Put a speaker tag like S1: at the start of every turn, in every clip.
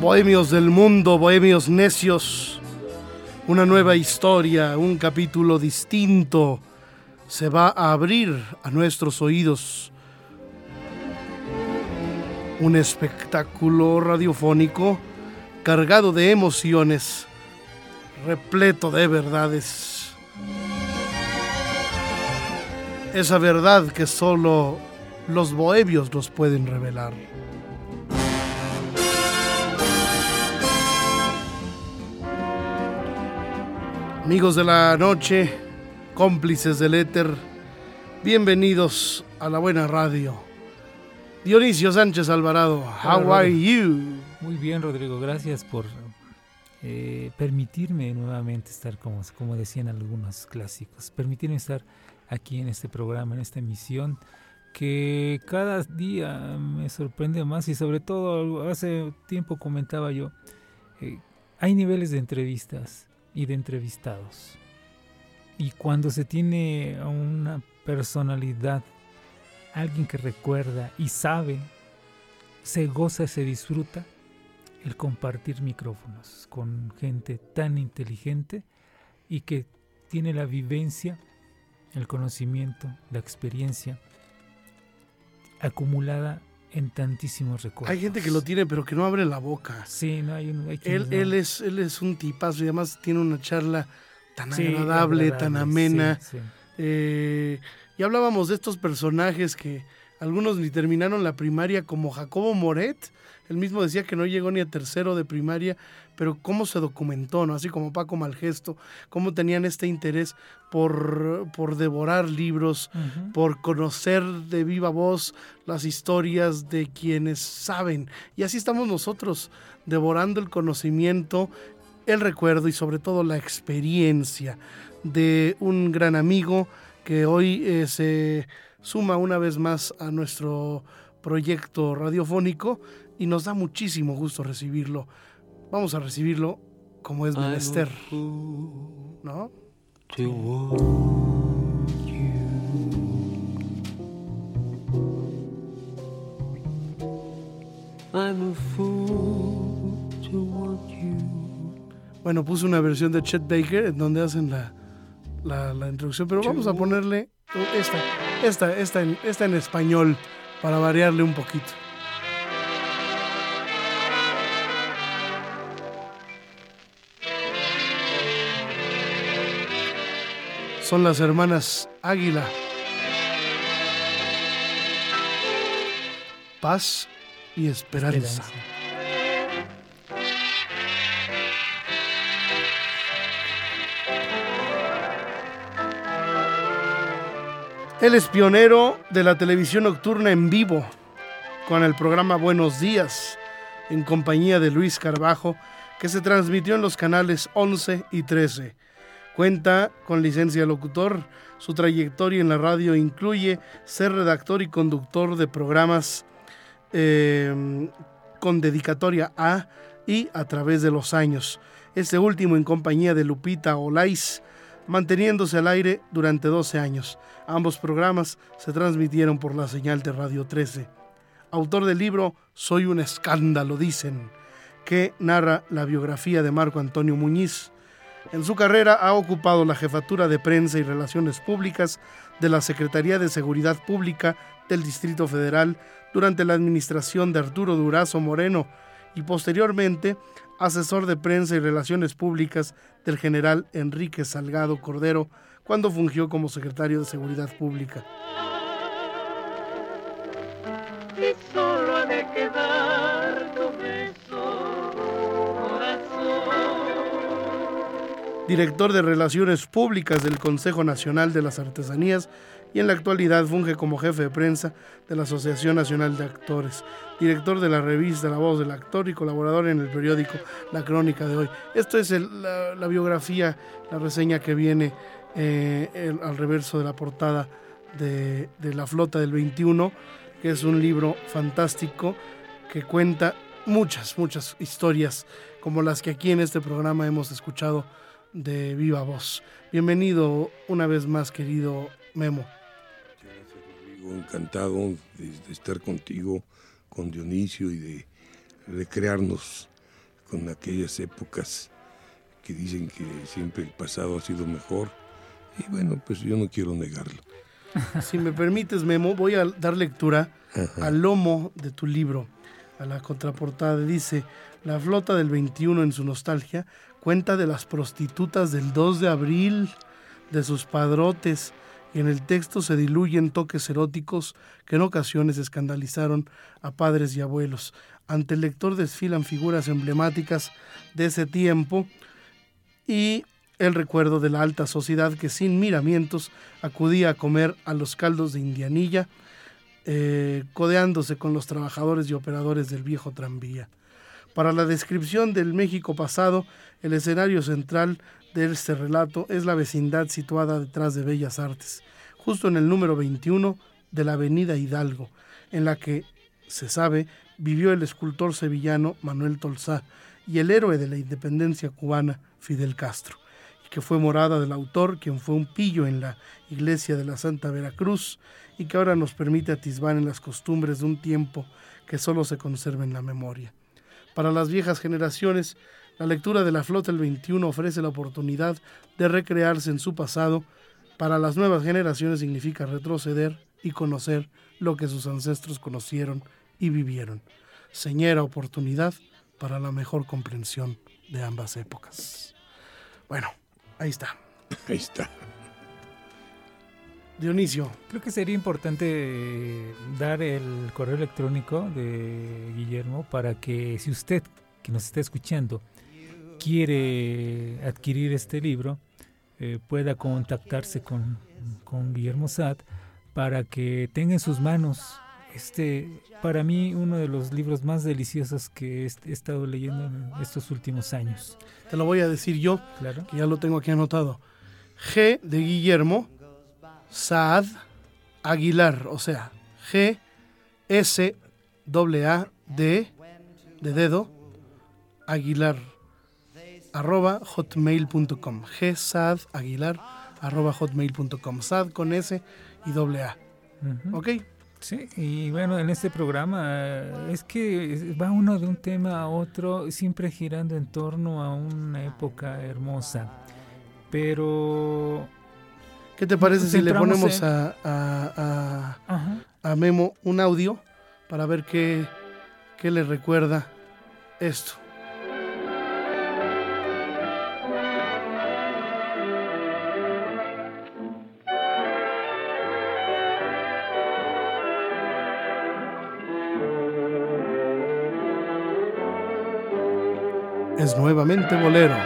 S1: Bohemios del mundo, bohemios necios, una nueva historia, un capítulo distinto se va a abrir a nuestros oídos. Un espectáculo radiofónico cargado de emociones, repleto de verdades. Esa verdad que solo los bohemios nos pueden revelar. Amigos de la noche, cómplices del éter, bienvenidos a la buena radio. Dionisio Sánchez Alvarado, how are you?
S2: Muy bien, Rodrigo, gracias por eh, permitirme nuevamente estar, como, como decían algunos clásicos, permitirme estar aquí en este programa, en esta emisión, que cada día me sorprende más y sobre todo hace tiempo comentaba yo, eh, hay niveles de entrevistas y de entrevistados. Y cuando se tiene una personalidad, alguien que recuerda y sabe, se goza, se disfruta el compartir micrófonos con gente tan inteligente y que tiene la vivencia, el conocimiento, la experiencia acumulada en tantísimos recuerdos.
S1: Hay gente que lo tiene, pero que no abre la boca.
S2: Sí, no hay, un,
S1: él, él, es, él es un tipazo y además tiene una charla tan agradable, tan amena. Eh, y hablábamos de estos personajes que algunos ni terminaron la primaria, como Jacobo Moret. Él mismo decía que no llegó ni a tercero de primaria, pero cómo se documentó, ¿no? Así como Paco Malgesto, cómo tenían este interés por, por devorar libros, por conocer de viva voz las historias de quienes saben. Y así estamos nosotros, devorando el conocimiento, el recuerdo y sobre todo la experiencia de un gran amigo que hoy eh, se suma una vez más a nuestro proyecto radiofónico y nos da muchísimo gusto recibirlo. Vamos a recibirlo como es menester, ¿no? Bueno, puse una versión de Chet Baker en donde hacen la, la, la introducción, pero vamos a ponerle esta, esta, esta, en, esta en español para variarle un poquito. Son las hermanas Águila. Paz y esperanza. Él es pionero de la televisión nocturna en vivo, con el programa Buenos Días, en compañía de Luis Carbajo, que se transmitió en los canales 11 y 13. Cuenta con licencia de locutor. Su trayectoria en la radio incluye ser redactor y conductor de programas em, con dedicatoria a y a través de los años. Este último en compañía de Lupita Olais, manteniéndose al aire durante 12 años. Ambos programas se transmitieron por la señal de Radio 13. Autor del libro Soy un escándalo, dicen, que narra la biografía de Marco Antonio Muñiz En su carrera ha ocupado la jefatura de prensa y relaciones públicas de la Secretaría de Seguridad Pública del Distrito Federal durante la administración de Arturo Durazo Moreno y posteriormente asesor de prensa y relaciones públicas del general Enrique Salgado Cordero cuando fungió como secretario de Seguridad Pública. Director de Relaciones Públicas del Consejo Nacional de las Artesanías y en la actualidad funge como jefe de prensa de la Asociación Nacional de Actores, director de la revista La Voz del Actor y colaborador en el periódico La Crónica de Hoy. Esto es la, biografía, la reseña que viene eh, al reverso de la portada de, de La Flota del 21 que es un libro fantástico que cuenta muchas, muchas historias como las que aquí en este programa hemos escuchado de viva voz. Bienvenido una vez más, querido Memo.
S3: Gracias, Rodrigo. Encantado de, estar contigo, con Dionisio y de recrearnos con aquellas épocas que dicen que siempre el pasado ha sido mejor. Y bueno, pues yo no quiero negarlo.
S1: Si me permites, Memo, voy a dar lectura al lomo de tu libro, a la contraportada. Dice, la flota del 21 en su nostalgia cuenta de las prostitutas del 2 de abril, de sus padrotes, y en el texto se diluyen toques eróticos que en ocasiones escandalizaron a padres y abuelos. Ante el lector desfilan figuras emblemáticas de ese tiempo y el recuerdo de la alta sociedad que sin miramientos acudía a comer a los caldos de Indianilla, eh, codeándose con los trabajadores y operadores del viejo tranvía. Para la descripción del México pasado, el escenario central de este relato es la vecindad situada detrás de Bellas Artes, justo en el número 21 de la Avenida Hidalgo, en la que, se sabe, vivió el escultor sevillano Manuel Tolsá y el héroe de la independencia cubana Fidel Castro que fue morada del autor, quien fue un pillo en la iglesia de la Santa Veracruz y que ahora nos permite atisbar en las costumbres de un tiempo que solo se conserva en la memoria. Para las viejas generaciones, la lectura de la Flota del 21 ofrece la oportunidad de recrearse en su pasado. Para las nuevas generaciones significa retroceder y conocer lo que sus ancestros conocieron y vivieron. Señera oportunidad para la mejor comprensión de ambas épocas. Bueno, Ahí está.
S3: Ahí está.
S1: Dionisio.
S2: Creo que sería importante eh, dar el correo electrónico de Guillermo para que si usted que nos está escuchando quiere adquirir este libro, eh, pueda contactarse con, con Guillermo Sad para que tenga en sus manos este, para mí, uno de los libros más deliciosos que he, estado leyendo en estos últimos años.
S1: Te lo voy a decir yo, claro. que ya lo tengo aquí anotado. G de Guillermo, Saad Aguilar, o sea, G S A D de dedo Aguilar arroba hotmail.com G Saad Aguilar arroba hotmail.com Sad con S y doble A. ¿Ok?
S2: Sí, y bueno, en este programa eh, es que va uno de un tema a otro, siempre girando en torno a una época hermosa. Pero...
S1: ¿Qué te parece si le ponemos a, a, a, Memo un audio para ver qué, qué le recuerda esto? Nuevamente bolero.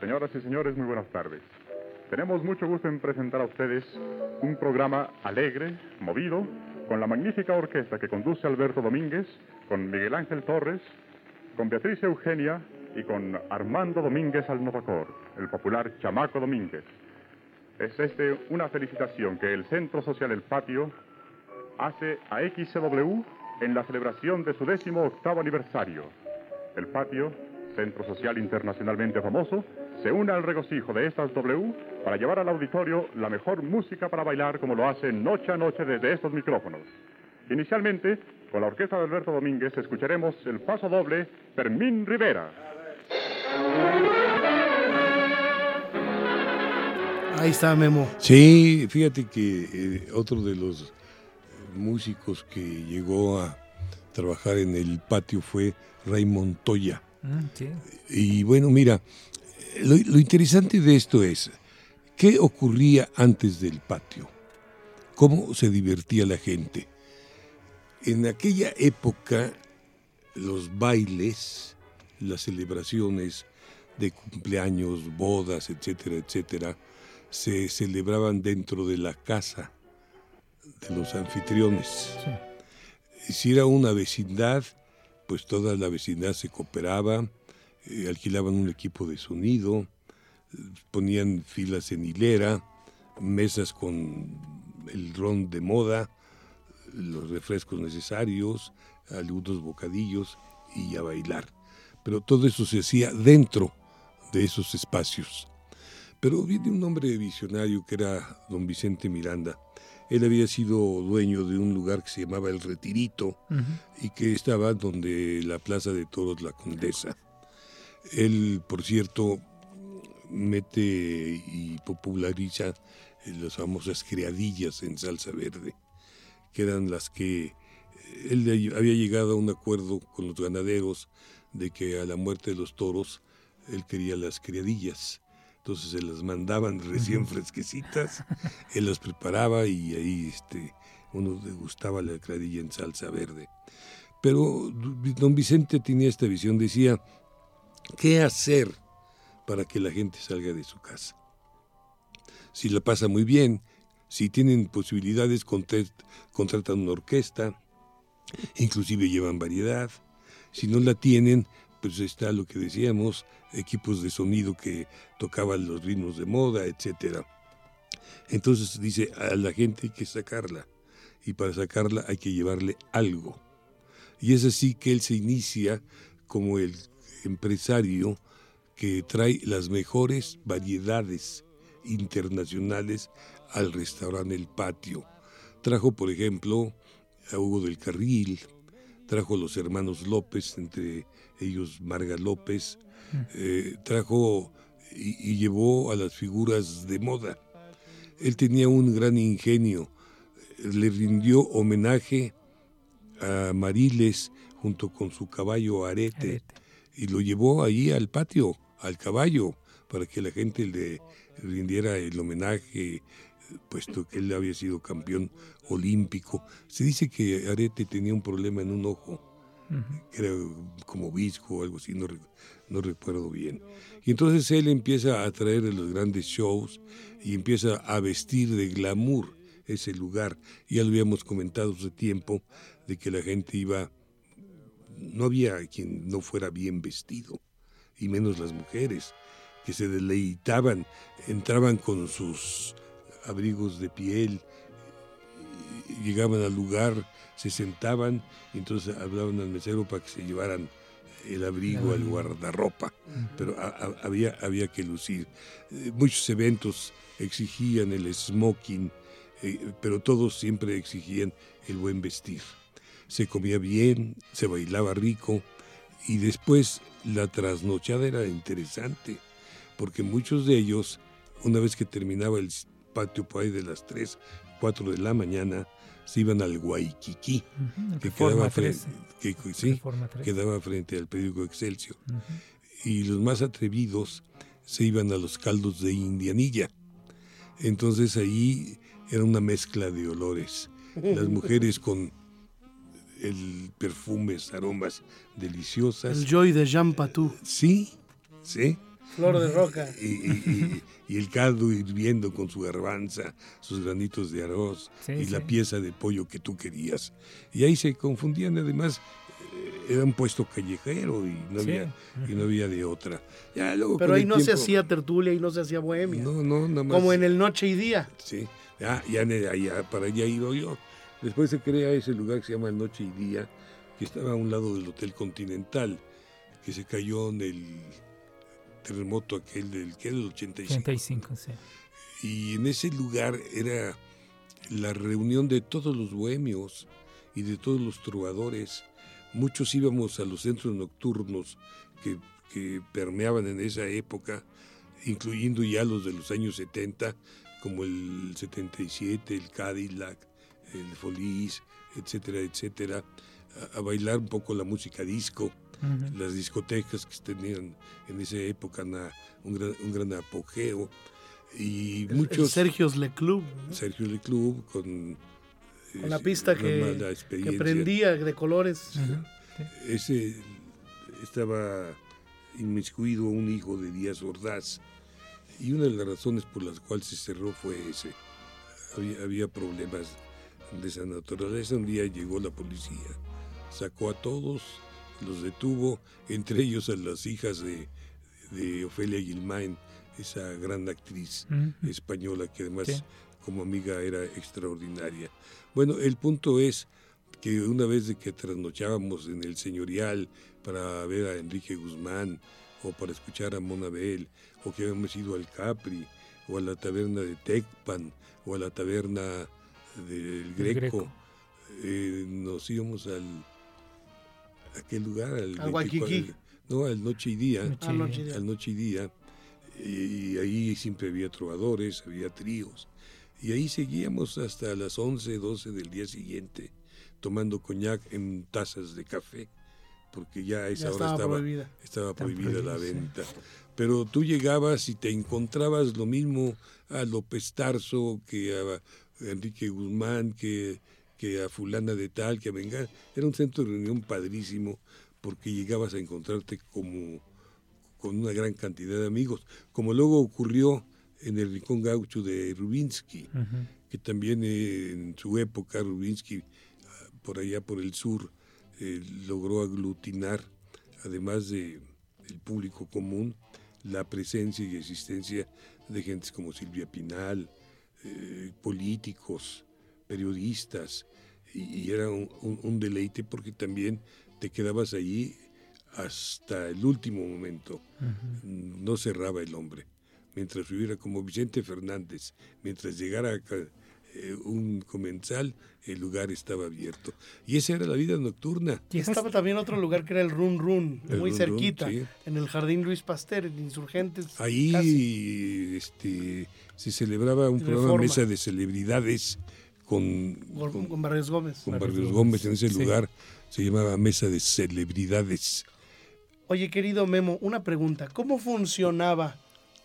S4: Señoras y señores, muy buenas tardes. Tenemos mucho gusto en presentar a ustedes un programa alegre, movido, con la magnífica orquesta que conduce Alberto Domínguez, con Miguel Ángel Torres, con Beatriz Eugenia y con Armando Domínguez al Novacor, el popular Chamaco Domínguez. Es este una felicitación que el Centro Social El Patio hace a XCW en la celebración de su décimo octavo aniversario. El patio, centro social internacionalmente famoso, se une al regocijo de estas W para llevar al auditorio la mejor música para bailar como lo hace noche a noche desde estos micrófonos. Inicialmente, Con la orquesta de Alberto Domínguez escucharemos el paso doble Fermín Rivera.
S1: Ahí está Memo.
S3: Sí, fíjate que eh, otro de los músicos que llegó a trabajar en el patio fue Ray Montoya. Mm, y bueno, mira, lo, interesante de esto es, ¿qué ocurría antes del patio? ¿Cómo se divertía la gente? En aquella época, los bailes, las celebraciones de cumpleaños, bodas, etcétera, etcétera, se celebraban dentro de la casa de los anfitriones. Si era una vecindad, pues toda la vecindad se cooperaba, eh, alquilaban un equipo de sonido, ponían filas en hilera, mesas con el ron de moda, los refrescos necesarios, algunos bocadillos y a bailar. Pero todo eso se hacía dentro de esos espacios. Pero viene un hombre visionario que era don Vicente Miranda. Él había sido dueño de un lugar que se llamaba El Retirito y que estaba donde la Plaza de Toros La Condesa. Él, por cierto, mete y populariza las famosas criadillas en salsa verde, que eran las que él había llegado a un acuerdo con los ganaderos de que a la muerte de los toros él quería las criadillas entonces se las mandaban recién fresquecitas, él las preparaba y ahí este, uno degustaba la cradilla en salsa verde. Pero don Vicente tenía esta visión, decía, ¿qué hacer para que la gente salga de su casa? Si la pasa muy bien, si tienen posibilidades, contratan una orquesta, inclusive llevan variedad, si no la tienen, pues está lo que decíamos, equipos de sonido que tocaban los ritmos de moda, etcétera. Entonces dice, a la gente hay que sacarla y para sacarla hay que llevarle algo. Y es así que él se inicia como el empresario que trae las mejores variedades internacionales al restaurante El Patio. Trajo, por ejemplo, a Hugo del Carril, trajo a los hermanos López, entre ellos Marga López, eh, trajo y, llevó a las figuras de moda. Él tenía un gran ingenio, le rindió homenaje a Mariles junto con su caballo Arete, y lo llevó ahí al patio, al caballo, para que la gente le rindiera el homenaje, puesto que él había sido campeón olímpico. Se dice que Arete tenía un problema en un ojo como visco o algo así, no, no recuerdo bien. Y entonces él empieza a traer los grandes shows y empieza a vestir de glamour ese lugar. Ya lo habíamos comentado hace tiempo de que la gente iba, no había quien no fuera bien vestido, y menos las mujeres, que se deleitaban, entraban con sus abrigos de piel, llegaban al lugar se sentaban y entonces hablaban al mesero para que se llevaran el abrigo, el guardarropa, pero había, había que lucir. Eh, muchos eventos exigían el smoking, eh, pero todos siempre exigían el buen vestir. Se comía bien, se bailaba rico y después la trasnochada era interesante, porque muchos de ellos, una vez que terminaba el patio por ahí de las 3, 4 de la mañana, se iban al Guayquiquí, que, quedaba frente, que, quedaba frente al periódico Excelsior. Y los más atrevidos se iban a los caldos de Indianilla. Entonces ahí era una mezcla de olores. Las mujeres con el perfumes, aromas deliciosas.
S1: El joy de Jean Patou.
S3: Sí, sí.
S1: Flor de roca.
S3: Y, el caldo hirviendo con su garbanza, sus granitos de arroz y la pieza de pollo que tú querías. Y ahí se confundían, además, eh, era un puesto callejero y no, había, y no había de otra.
S1: Ya, Pero ahí no se hacía tertulia y no se hacía bohemia.
S3: No, no, nada más.
S1: Como en el Noche y Día.
S3: Sí, ya, ya, para allá he ido yo. Después se crea ese lugar que se llama Noche y Día, que estaba a un lado del Hotel Continental, que se cayó en el terremoto aquel del, que del 85.
S2: 85, sí.
S3: Y en ese lugar era la reunión de todos los bohemios y de todos los trovadores. Muchos íbamos a los centros nocturnos que, que permeaban en esa época, incluyendo ya los de los años 70, como el 77, el Cadillac, el Folies, etcétera, etcétera, a, bailar un poco la música disco, las discotecas que tenían en esa época un, gran, un gran apogeo. Y muchos.
S1: Sergio's Le Club.
S3: Sergio Le Club con.
S1: Con la pista que, que, prendía de colores.
S3: Ese estaba inmiscuido un hijo de Díaz Ordaz. Y una de las razones por las cuales se cerró fue ese. Había, había problemas de esa naturaleza. Un día llegó la policía, sacó a todos, los detuvo, entre ellos a las hijas de, de Ofelia Gilmain, esa gran actriz española que además como amiga era extraordinaria. Bueno, el punto es que una vez de que trasnochábamos en el señorial para ver a Enrique Guzmán o para escuchar a Monabel o que habíamos ido al Capri o a la taberna de Tecpan o a la taberna del Greco, eh, nos íbamos al aquel lugar al, no al noche y día, al noche y día. Y, ahí siempre había trovadores, había tríos. Y ahí seguíamos hasta las 11, 12 del día siguiente, tomando coñac en tazas de café, porque ya a esa hora estaba, prohibida, estaba prohibida la venta. Pero tú llegabas y te encontrabas lo mismo a López Tarso, que a Enrique Guzmán, que, que a fulana de tal, que a Venga. Era un centro de reunión padrísimo, porque llegabas a encontrarte como con una gran cantidad de amigos, como luego ocurrió en el Rincón Gaucho de Rubinsky, que también eh, en su época Rubinsky, ah, por allá por el sur, eh, logró aglutinar, además de el público común, la presencia y existencia de gentes como Silvia Pinal, eh, políticos, periodistas, y, era un, un, deleite porque también te quedabas allí hasta el último momento. No cerraba el hombre. Mientras viviera como Vicente Fernández, mientras llegara eh, un comensal, el lugar estaba abierto. Y esa era la vida nocturna.
S1: Y estaba también otro lugar que era el Run Run, muy cerquita, en el Jardín Luis Pasteur, en Insurgentes.
S3: Ahí este, se celebraba un programa Mesa de Celebridades con,
S1: con, Barrios Gómez.
S3: Con Barrios, Gómez, en ese lugar se llamaba Mesa de Celebridades.
S1: Oye, querido Memo, una pregunta. ¿Cómo funcionaba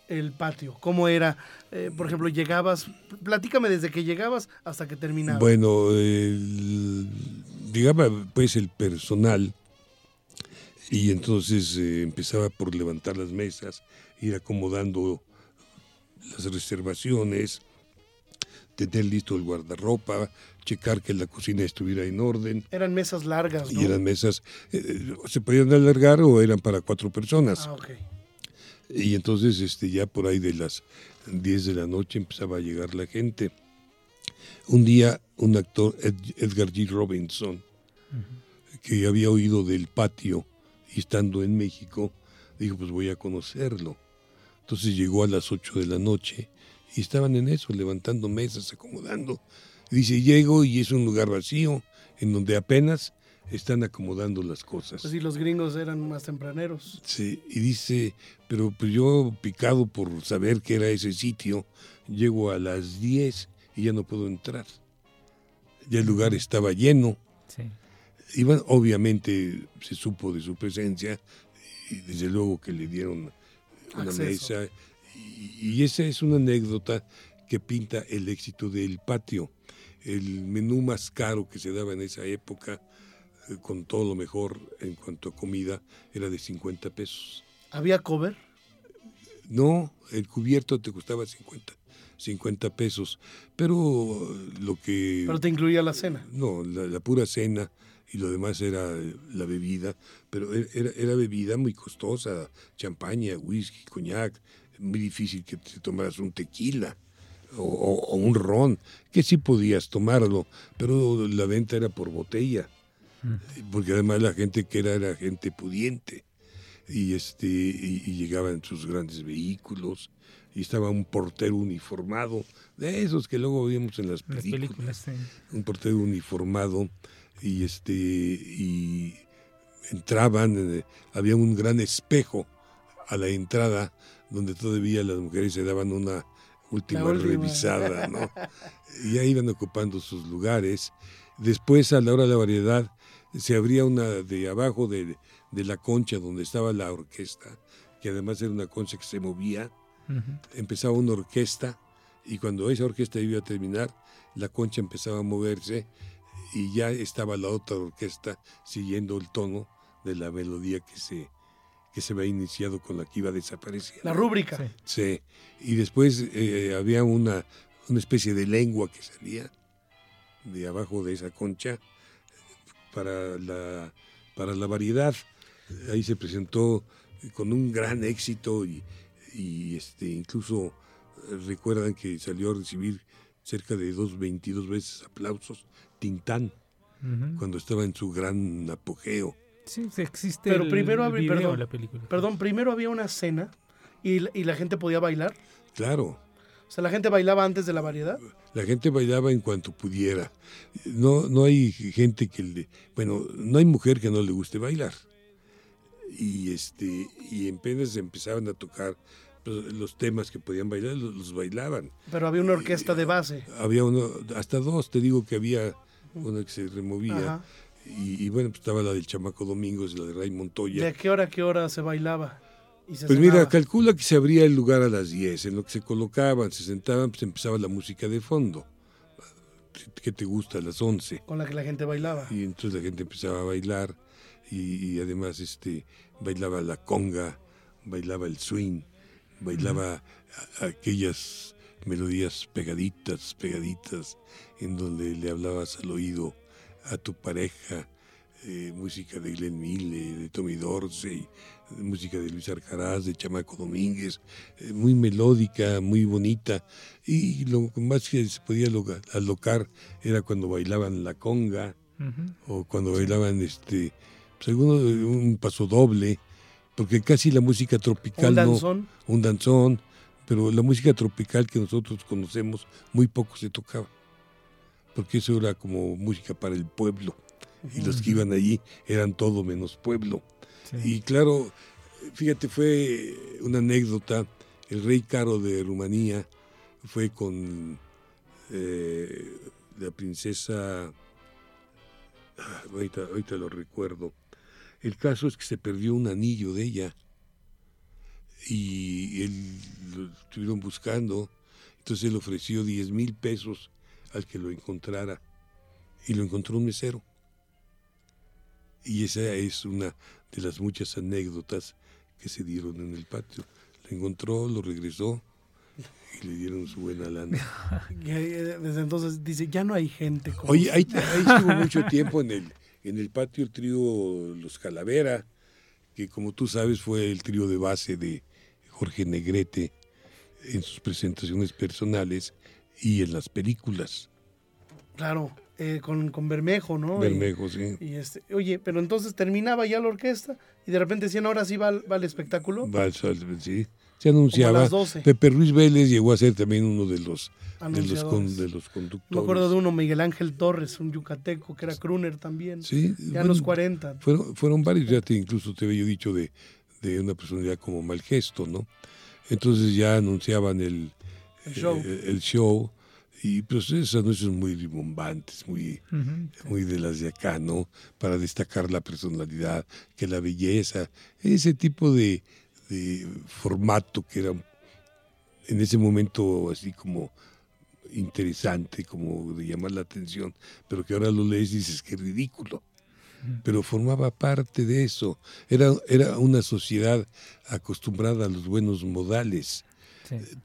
S1: el patio? ¿Cómo era? Eh, por ejemplo, llegabas, platícame desde que llegabas hasta que terminaba.
S3: Bueno, llegaba pues el personal y entonces eh, empezaba por levantar las mesas, ir acomodando las reservaciones, tener listo el guardarropa, checar que la cocina estuviera en orden.
S1: Eran mesas largas, ¿no?
S3: Y eran mesas, eh, se podían alargar o eran para cuatro personas.
S1: Ah, ok.
S3: Y entonces este, ya por ahí de las 10 de la noche empezaba a llegar la gente. Un día un actor, Edgar G. Robinson, que había oído del patio y estando en México, dijo, pues voy a conocerlo. Entonces llegó a las 8 de la noche y estaban en eso, levantando mesas, acomodando. Dice, llego y es un lugar vacío, en donde apenas están acomodando las cosas.
S1: Pues sí, los gringos eran más tempraneros.
S3: Sí, y dice, pero pues yo picado por saber que era ese sitio, llego a las 10 y ya no puedo entrar. Ya el lugar estaba lleno. Sí. Y bueno, obviamente se supo de su presencia y desde luego que le dieron una mesa y, esa es una anécdota que pinta el éxito del patio. El menú más caro que se daba en esa época, eh, con todo lo mejor en cuanto a comida, era de 50 pesos.
S1: ¿Había cover?
S3: No, el cubierto te costaba 50, 50 pesos. Pero lo que...
S1: Pero te incluía la cena.
S3: No, la, pura cena y lo demás era la bebida, pero e, era, era bebida muy costosa, champaña, whisky, coñac, muy difícil que te tomaras un tequila o, un ron, que sí podías tomarlo, pero la venta era por botella, mm. porque además la gente que era era gente pudiente y este y, llegaban sus grandes vehículos y estaba un portero uniformado de esos que luego vimos en las películas, un portero uniformado y este y entraban, eh, había un gran espejo a la entrada donde todavía las mujeres se daban una última, revisada, ¿no? y ahí iban ocupando sus lugares. Después, a la hora de la variedad, se abría una de abajo de, la concha donde estaba la orquesta, que además era una concha que se movía. Empezaba una orquesta y cuando esa orquesta iba a terminar, la concha empezaba a moverse y ya estaba la otra orquesta siguiendo el tono de la melodía que se, que se había iniciado con la que iba a desaparecer.
S1: La rúbrica.
S3: Sí. Y después eh, había una, una especie de lengua que salía de abajo de esa concha para la, para la variedad. Ahí se presentó con un gran éxito y, y este, incluso recuerdan que salió a recibir cerca de dos, 22 veces aplausos Tintán, cuando estaba en su gran apogeo.
S2: Sí, existe
S1: Pero primero había, perdón, la película. Perdón, primero había una cena y, y la gente podía bailar.
S3: Claro.
S1: O sea, la gente bailaba antes de la variedad.
S3: La gente bailaba en cuanto pudiera. No, no hay gente que le, bueno, no hay mujer que no le guste bailar. Y este, y en penas empezaban a tocar los temas que podían bailar, los, bailaban.
S1: Pero había una orquesta de base.
S3: Había uno, hasta dos, te digo que había una que se removía. Y, bueno, pues estaba la del Chamaco Domingos, la de Ray Montoya.
S1: ¿De qué hora a qué hora se bailaba?
S3: pues mira, calcula que se abría el lugar a las 10, en lo que se colocaban, se sentaban, pues empezaba la música de fondo. ¿Qué te gusta? A las 11.
S1: Con la que la gente bailaba.
S3: Y entonces la gente empezaba a bailar y, además este bailaba la conga, bailaba el swing, bailaba aquellas melodías pegaditas, pegaditas, en donde le hablabas al oído a tu pareja, eh, música de Glenn Mille, de Tommy Dorsey, música de Luis Arcaraz, de Chamaco Domínguez, eh, muy melódica, muy bonita. Y lo más que se podía alocar era cuando bailaban la conga o cuando bailaban este, pues, un paso doble, porque casi la música tropical
S1: ¿Un danzón?
S3: un danzón, pero la música tropical que nosotros conocemos muy poco se tocaba, porque eso era como música para el pueblo y los que iban allí eran todo menos pueblo. Y claro, fíjate, fue una anécdota, el rey Caro de Rumanía fue con eh, la princesa, ah, ahorita, ahorita lo recuerdo, el caso es que se perdió un anillo de ella y él lo estuvieron buscando, entonces él ofreció 10 mil pesos al que lo encontrara y lo encontró un mesero. Y esa es una de las muchas anécdotas que se dieron en el patio. Lo encontró, lo regresó y le dieron su buena lana.
S1: Desde entonces dice, ya no hay gente.
S3: Oye, ahí, estuvo mucho tiempo en el, en el patio el trío Los Calavera, que como tú sabes fue el trío de base de Jorge Negrete en sus presentaciones personales y en las películas.
S1: Claro. Eh, con, con, Bermejo, ¿no?
S3: Bermejo, sí.
S1: Y este, oye, pero entonces terminaba ya la orquesta y de repente decían, ahora sí va, va el espectáculo.
S3: Va, sí. Se anunciaba. Pepe Ruiz Vélez llegó a ser también uno de los, de los, de los conductores.
S1: Me acuerdo de uno, Miguel Ángel Torres, un yucateco, que era crooner también. Sí. Ya en los 40.
S3: Fueron, fueron varios, ya te, incluso te había dicho de, de una personalidad como Malgesto, ¿no? Entonces ya anunciaban el,
S1: el show.
S3: Eh, el show y pues esos anuncios muy ribombantes, muy, muy de las de acá, ¿no? Para destacar la personalidad, que la belleza, ese tipo de, formato que era en ese momento así como interesante, como de llamar la atención, pero que ahora lo lees y dices que ridículo. Pero formaba parte de eso. Era, era una sociedad acostumbrada a los buenos modales.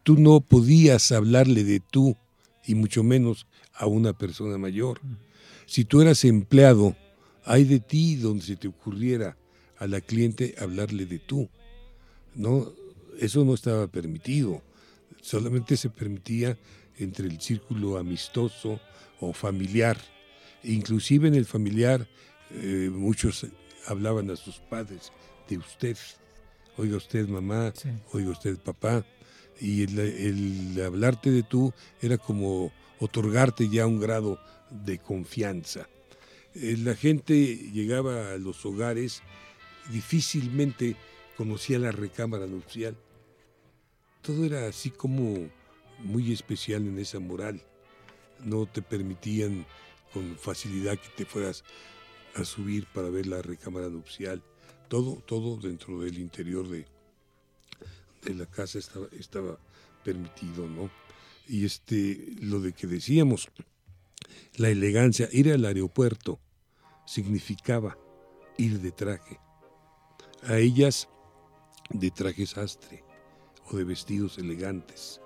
S3: Tú no podías hablarle de tú y mucho menos a una persona mayor. Si tú eras empleado, hay de ti donde se te ocurriera a la cliente hablarle de tú. No, eso no estaba permitido. Solamente se permitía entre el círculo amistoso o familiar. inclusive en el familiar eh, muchos hablaban a sus padres de usted. Oiga usted mamá, oiga usted papá y el, hablarte de tú era como otorgarte ya un grado de confianza. eh, la gente llegaba a los hogares, difícilmente conocía la recámara nupcial. Todo era así como muy especial en esa moral. No te permitían con facilidad que te fueras a subir para ver la recámara nupcial. Todo, todo dentro del interior de, de la casa estaba, estaba permitido, ¿no? Y este, lo de que decíamos, la elegancia, ir al aeropuerto significaba ir de traje. A ellas de traje sastre o de vestidos elegantes,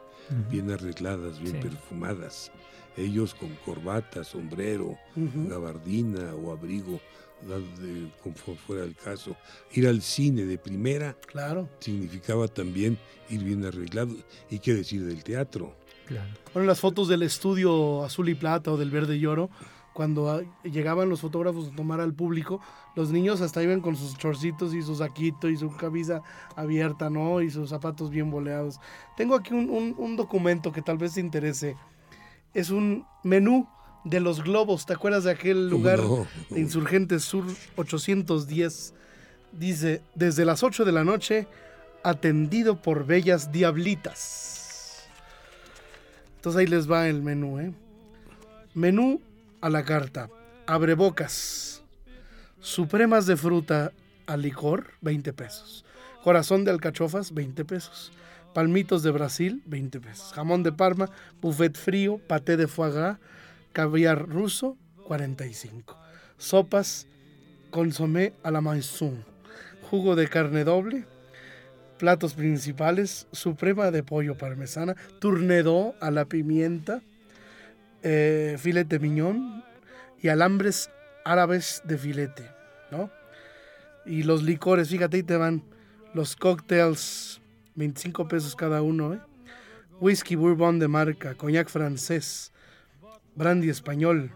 S3: bien arregladas, bien perfumadas. Ellos con corbata, sombrero, gabardina o abrigo, como fuera el caso. Ir al cine de primera
S1: claro.
S3: significaba también ir bien arreglado. ¿Y qué decir del teatro?
S1: Bueno, las fotos del estudio azul y plata o del verde y oro, cuando llegaban los fotógrafos a tomar al público, los niños hasta iban con sus chorcitos y su saquito y su camisa abierta, ¿no? Y sus zapatos bien boleados. Tengo aquí un, documento que tal vez te interese. Es un menú de los globos. ¿Te acuerdas de aquel lugar de Insurgentes Sur 810? Dice, desde las 8 de la noche, atendido por bellas diablitas. Entonces ahí les va el menú, ¿eh? Menú a la carta. Abre bocas. Supremas de fruta al licor, 20 pesos. Corazón de alcachofas, 20 pesos. Palmitos de Brasil, 20 pesos. Jamón de Parma, buffet frío, paté de foie gras, caviar ruso, 45. Sopas, consomé a la maison. Jugo de carne doble, platos principales, suprema de pollo parmesana, tournedo a la pimienta, eh, filete miñón y alambres árabes de filete, ¿no? Y los licores, fíjate, ahí te van los cócteles, 25 pesos cada uno, ¿eh? Whisky bourbon de marca, coñac francés, brandy español,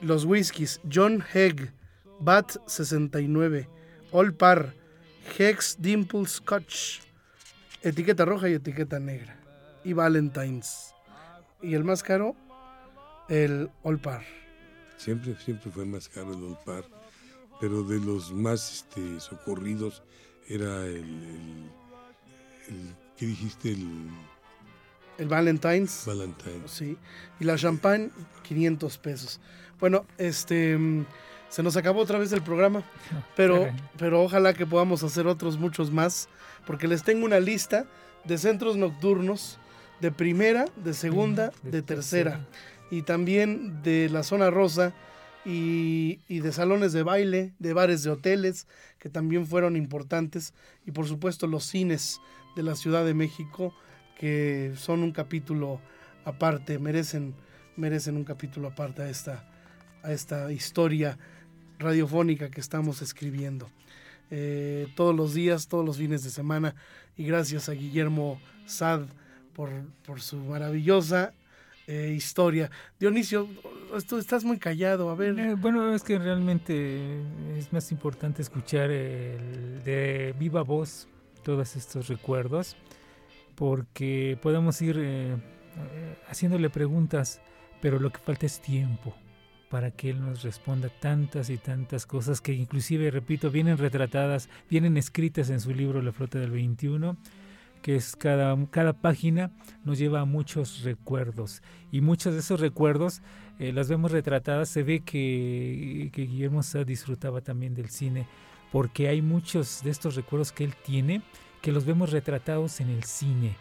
S1: los whiskies John Hegg, Bat 69, All Par, Hex Dimple Scotch, etiqueta roja y etiqueta negra. Y Valentine's. Y el más caro, el All Par.
S3: Siempre, siempre fue más caro el All Par. Pero de los más este, socorridos era el, el, ¿Qué dijiste? El.
S1: El Valentine's.
S3: Valentine's.
S1: Sí. Y la champagne, 500 pesos. Bueno, este. Se nos acabó otra vez el programa, pero, pero ojalá que podamos hacer otros muchos más, porque les tengo una lista de centros nocturnos de primera, de segunda, de, tercera, y también de la zona rosa y, y, de salones de baile, de bares de hoteles, que también fueron importantes, y por supuesto los cines de la Ciudad de México, que son un capítulo aparte, merecen, merecen un capítulo aparte a esta, a esta historia radiofónica que estamos escribiendo. Eh, todos los días, todos los fines de semana. Y gracias a Guillermo Sad por, por su maravillosa eh, historia. Dionisio, esto, estás muy callado, a ver.
S2: Eh, bueno, es que realmente es más importante escuchar de viva voz todos estos recuerdos, porque podemos ir haciéndole preguntas, pero lo que falta es tiempo para que Él nos responda tantas y tantas cosas que inclusive, repito, vienen retratadas, vienen escritas en su libro La Flota del 21, que es cada, cada página nos lleva a muchos recuerdos. Y muchos de esos recuerdos eh, las vemos retratadas, se ve que, que Guillermo disfrutaba también del cine, porque hay muchos de estos recuerdos que él tiene que los vemos retratados en el cine,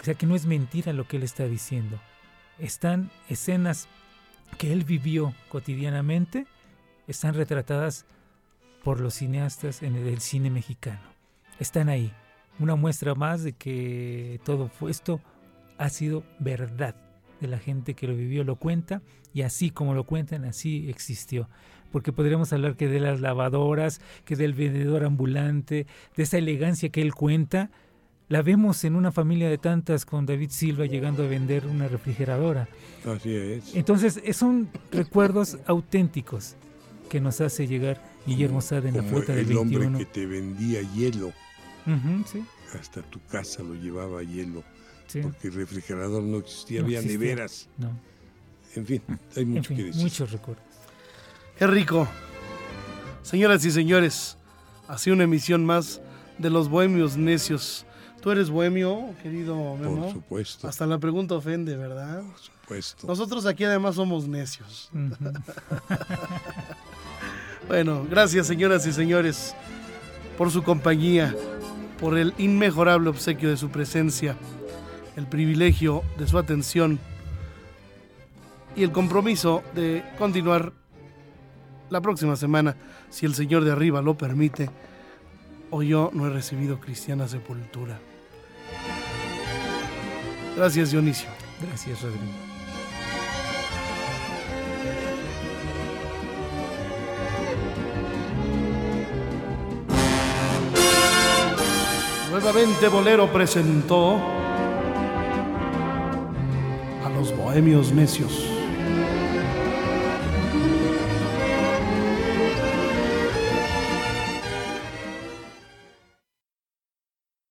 S2: o sea que no es mentira lo que él está diciendo. Están escenas que él vivió cotidianamente están retratadas por los cineastas en el cine mexicano. Están ahí. Una muestra más de que todo esto ha sido verdad de la gente que lo vivió, lo cuenta y así como lo cuentan, así existió. Porque podríamos hablar que de las lavadoras, que del vendedor ambulante, de esa elegancia que él cuenta, la vemos en una familia de tantas con David Silva llegando a vender una refrigeradora.
S3: Así es.
S2: Entonces, son recuerdos auténticos que nos hace llegar Guillermo Sade en la flota del 21.
S3: El hombre que te vendía hielo.
S2: sí.
S3: Hasta tu casa lo llevaba hielo. Porque el refrigerador no existía, había neveras.
S2: No.
S3: En fin, hay mucho que decir.
S2: Muchos recuerdos.
S1: Qué rico. Señoras y señores, así una emisión más de los bohemios necios. ¿Tú eres bohemio, querido Memo?
S3: Por supuesto.
S1: Hasta la pregunta ofende, ¿verdad?
S3: Por supuesto.
S1: Nosotros aquí además somos necios. bueno, gracias señoras y señores por su compañía, por el inmejorable obsequio de su presencia, el privilegio de su atención y el compromiso de continuar la próxima semana, si el Señor de arriba lo permite, o yo no he recibido cristiana sepultura. Gracias, Dionisio.
S2: Gracias, Rodrigo.
S1: Nuevamente Bolero presentó los Bohemios Necios.